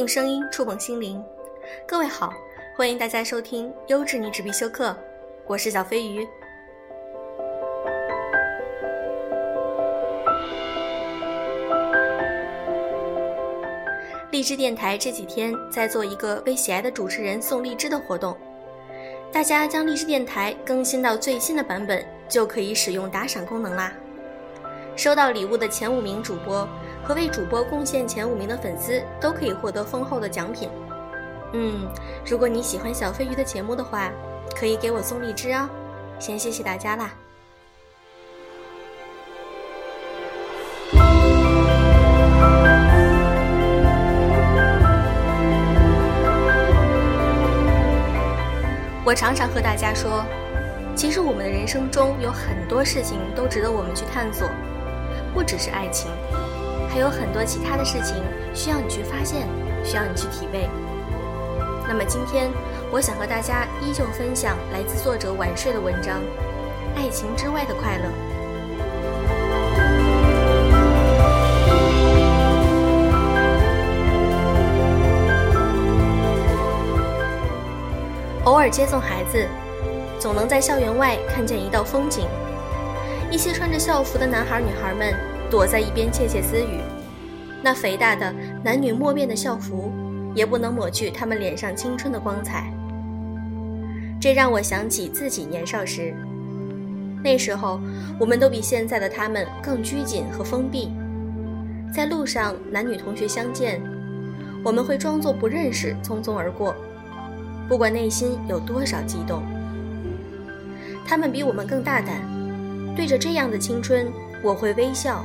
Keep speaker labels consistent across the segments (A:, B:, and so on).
A: 用声音触碰心灵。各位好，欢迎大家收听优质女纸必修课，我是小飞鱼。荔枝电台这几天在做一个为喜爱的主持人送荔枝的活动，大家将荔枝电台更新到最新的版本，就可以使用打赏功能啦。收到礼物的前五名主播。和为主播贡献前五名的粉丝都可以获得丰厚的奖品。嗯，如果你喜欢小飞鱼的节目的话，可以给我送荔枝哦。先谢谢大家啦！我常常和大家说，其实我们的人生中有很多事情都值得我们去探索，不只是爱情。还有很多其他的事情需要你去发现，需要你去体味。那么今天，我想和大家依旧分享来自作者晚睡的文章《爱情之外的快乐》。偶尔接送孩子，总能在校园外看见一道风景：一些穿着校服的男孩女孩们。躲在一边窃窃私语，那肥大的男女莫辨的校服，也不能抹去他们脸上青春的光彩。这让我想起自己年少时，那时候我们都比现在的他们更拘谨和封闭。在路上，男女同学相见，我们会装作不认识，匆匆而过，不管内心有多少激动。他们比我们更大胆，对着这样的青春，我会微笑。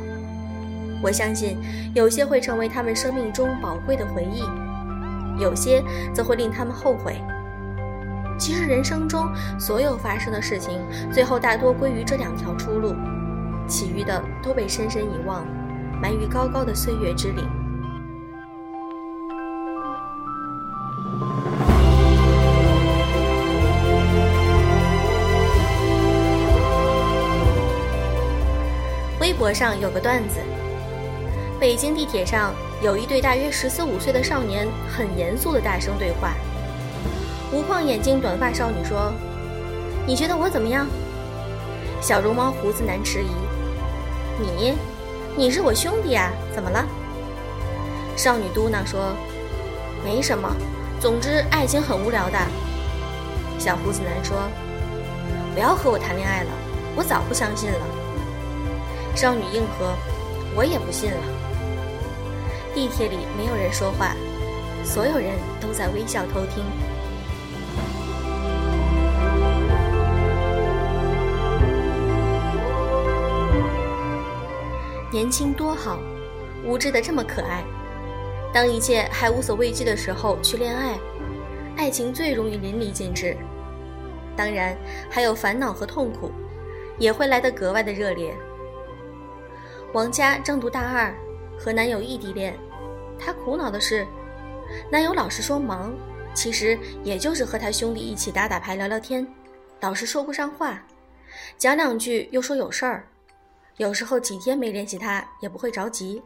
A: 我相信，有些会成为他们生命中宝贵的回忆，有些则会令他们后悔。其实，人生中所有发生的事情，最后大多归于这两条出路，其余的都被深深遗忘，埋于高高的岁月之岭。微博上有个段子。北京地铁上有一对大约十四五岁的少年，很严肃的大声对话。无框眼镜短发少女说：“你觉得我怎么样？”小绒毛胡子男迟疑：“你，你是我兄弟啊，怎么了？”少女嘟囔说：“没什么，总之爱情很无聊的。”小胡子男说：“不要和我谈恋爱了，我早不相信了。”少女应和：“我也不信了。”地铁里没有人说话，所有人都在微笑偷听。年轻多好，无知的这么可爱。当一切还无所畏惧的时候去恋爱，爱情最容易淋漓尽致。当然，还有烦恼和痛苦，也会来得格外的热烈。王佳正读大二。和男友异地恋，她苦恼的是，男友老是说忙，其实也就是和他兄弟一起打打牌、聊聊天，老是说不上话，讲两句又说有事儿，有时候几天没联系他也不会着急。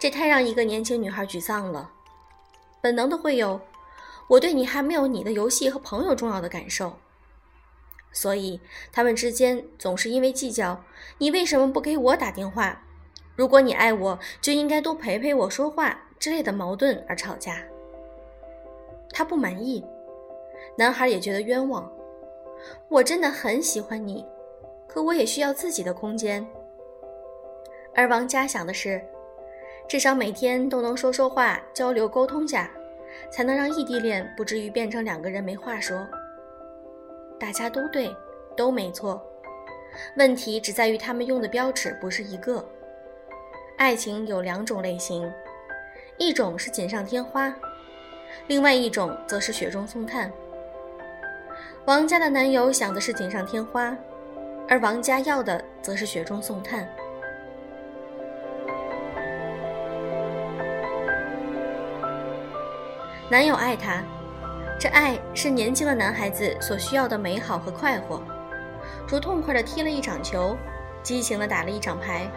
A: 这太让一个年轻女孩沮丧了，本能的会有“我对你还没有你的游戏和朋友重要的”感受，所以他们之间总是因为计较你为什么不给我打电话。如果你爱我，就应该多陪陪我说话之类的矛盾而吵架。他不满意，男孩也觉得冤枉。我真的很喜欢你，可我也需要自己的空间。而王佳想的是，至少每天都能说说话、交流沟通下，才能让异地恋不至于变成两个人没话说。大家都对，都没错，问题只在于他们用的标尺不是一个。爱情有两种类型，一种是锦上添花，另外一种则是雪中送炭。王家的男友想的是锦上添花，而王家要的则是雪中送炭。男友爱她，这爱是年轻的男孩子所需要的美好和快活，如痛快的踢了一场球，激情的打了一场牌。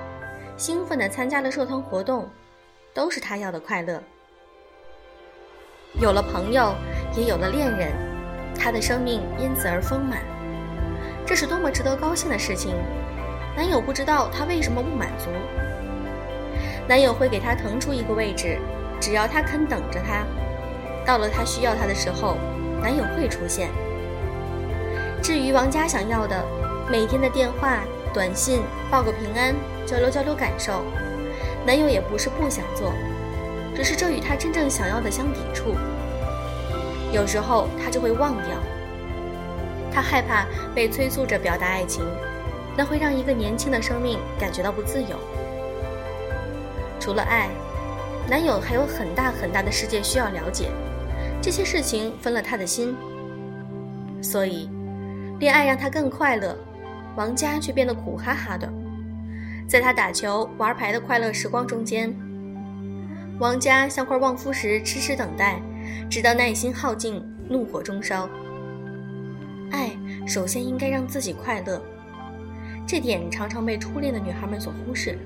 A: 兴奋地参加了社团活动，都是他要的快乐。有了朋友，也有了恋人，他的生命因此而丰满。这是多么值得高兴的事情！男友不知道他为什么不满足。男友会给她腾出一个位置，只要她肯等着他，到了他需要他的时候，男友会出现。至于王佳想要的，每天的电话、短信，报个平安，交流交流感受，男友也不是不想做，只是这与他真正想要的相抵触。有时候他就会忘掉。他害怕被催促着表达爱情，那会让一个年轻的生命感觉到不自由。除了爱，男友还有很大很大的世界需要了解，这些事情分了他的心。所以，恋爱让他更快乐，王佳却变得苦哈哈的。在他打球、玩牌的快乐时光中间，王佳像块旺夫石，痴痴等待，直到耐心耗尽，怒火中烧。爱首先应该让自己快乐，这点常常被初恋的女孩们所忽视。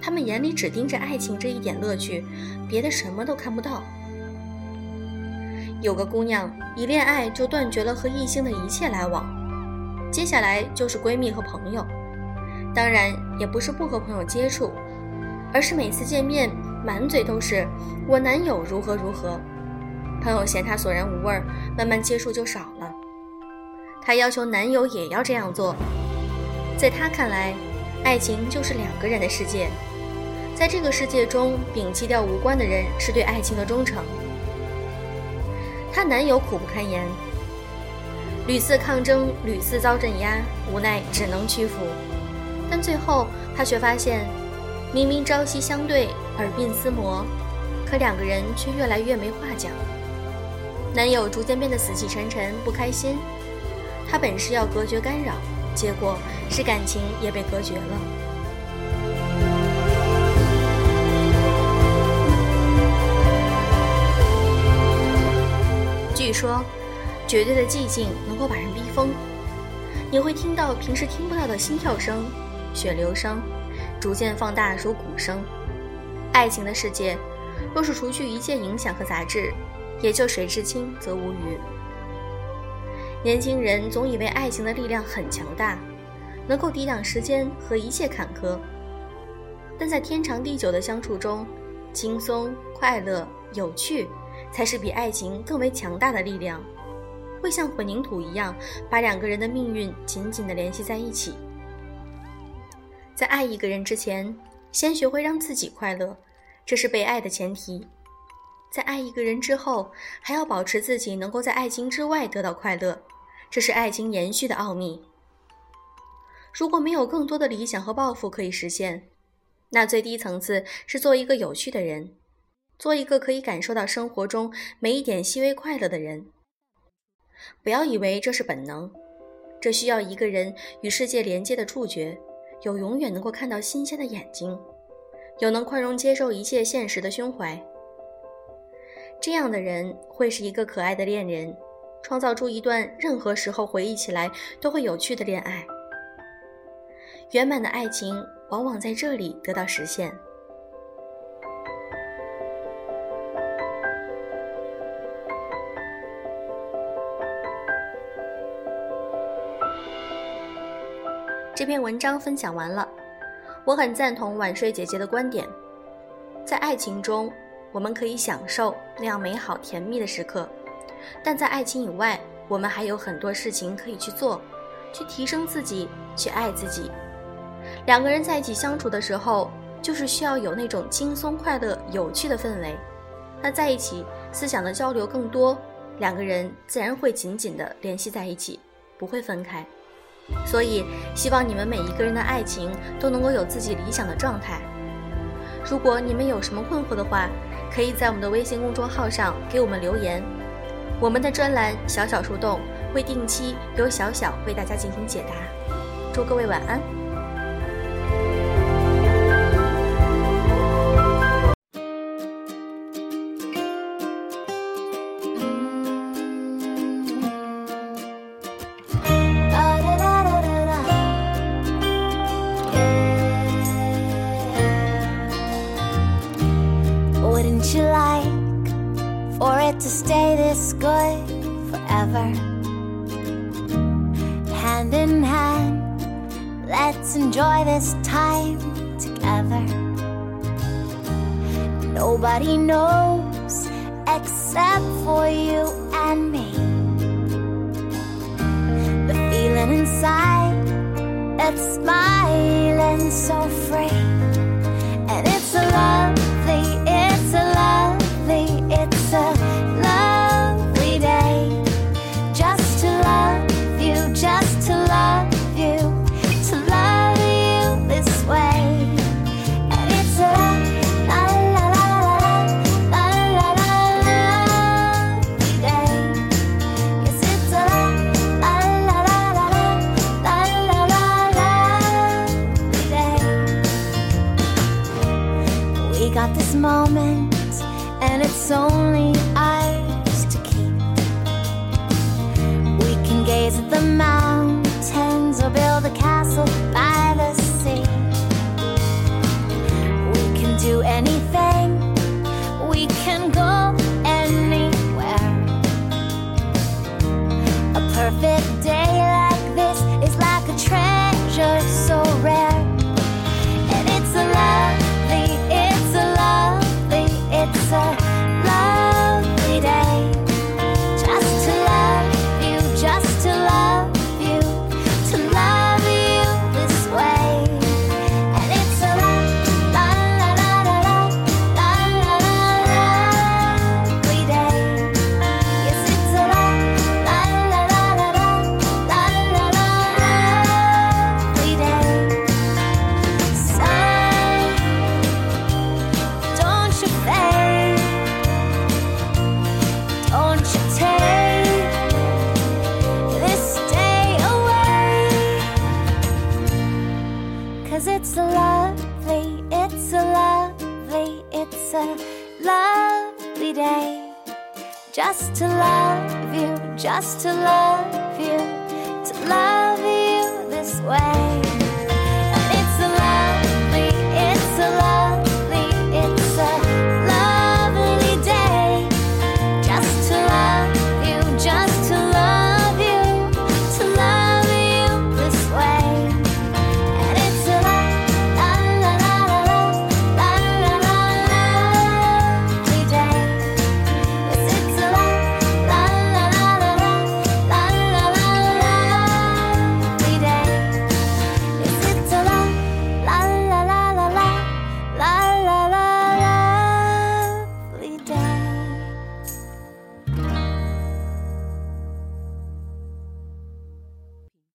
A: 她们眼里只盯着爱情这一点乐趣，别的什么都看不到。有个姑娘一恋爱就断绝了和异性的一切来往，接下来就是闺蜜和朋友，当然也不是不和朋友接触，而是每次见面满嘴都是我男友如何如何，朋友嫌她索然无味，慢慢接触就少了。她要求男友也要这样做，在她看来，爱情就是两个人的世界，在这个世界中，摒弃掉无关的人是对爱情的忠诚。她男友苦不堪言，屡次抗争，屡次遭镇压，无奈只能屈服。但最后，她却发现，明明朝夕相对，耳鬓厮磨，可两个人却越来越没话讲。男友逐渐变得死气沉沉，不开心。他本是要隔绝干扰，结果是感情也被隔绝了。据说，绝对的寂静能够把人逼疯，你会听到平时听不到的心跳声、血流声，逐渐放大如鼓声。爱情的世界，若是除去一切影响和杂质，也就水至清则无鱼。年轻人总以为爱情的力量很强大，能够抵挡时间和一切坎坷。但在天长地久的相处中，轻松、快乐、有趣，才是比爱情更为强大的力量，会像混凝土一样把两个人的命运紧紧地联系在一起。在爱一个人之前，先学会让自己快乐，这是被爱的前提。在爱一个人之后，还要保持自己能够在爱情之外得到快乐，这是爱情延续的奥秘。如果没有更多的理想和抱负可以实现，那最低层次是做一个有趣的人，做一个可以感受到生活中每一点细微快乐的人。不要以为这是本能，这需要一个人与世界连接的触觉，有永远能够看到新鲜的眼睛，有能宽容接受一切现实的胸怀。这样的人会是一个可爱的恋人，创造出一段任何时候回忆起来都会有趣的恋爱。圆满的爱情往往在这里得到实现。这篇文章分享完了，我很赞同晚睡姐姐的观点，在爱情中。我们可以享受那样美好甜蜜的时刻，但在爱情以外，我们还有很多事情可以去做，去提升自己，去爱自己。两个人在一起相处的时候，就是需要有那种轻松、快乐、有趣的氛围。那在一起，思想的交流更多，两个人自然会紧紧地联系在一起，不会分开。所以，希望你们每一个人的爱情都能够有自己理想的状态。如果你们有什么困惑的话，可以在我们的微信公众号上给我们留言，我们的专栏“小小树洞”会定期由小小为大家进行解答。祝各位晚安。
B: Nobody knows except for you and me. The feeling inside that's smiling so free. And it's a lovely, it's a lovely. the mouth. just to love you, just to love you, to love you this way.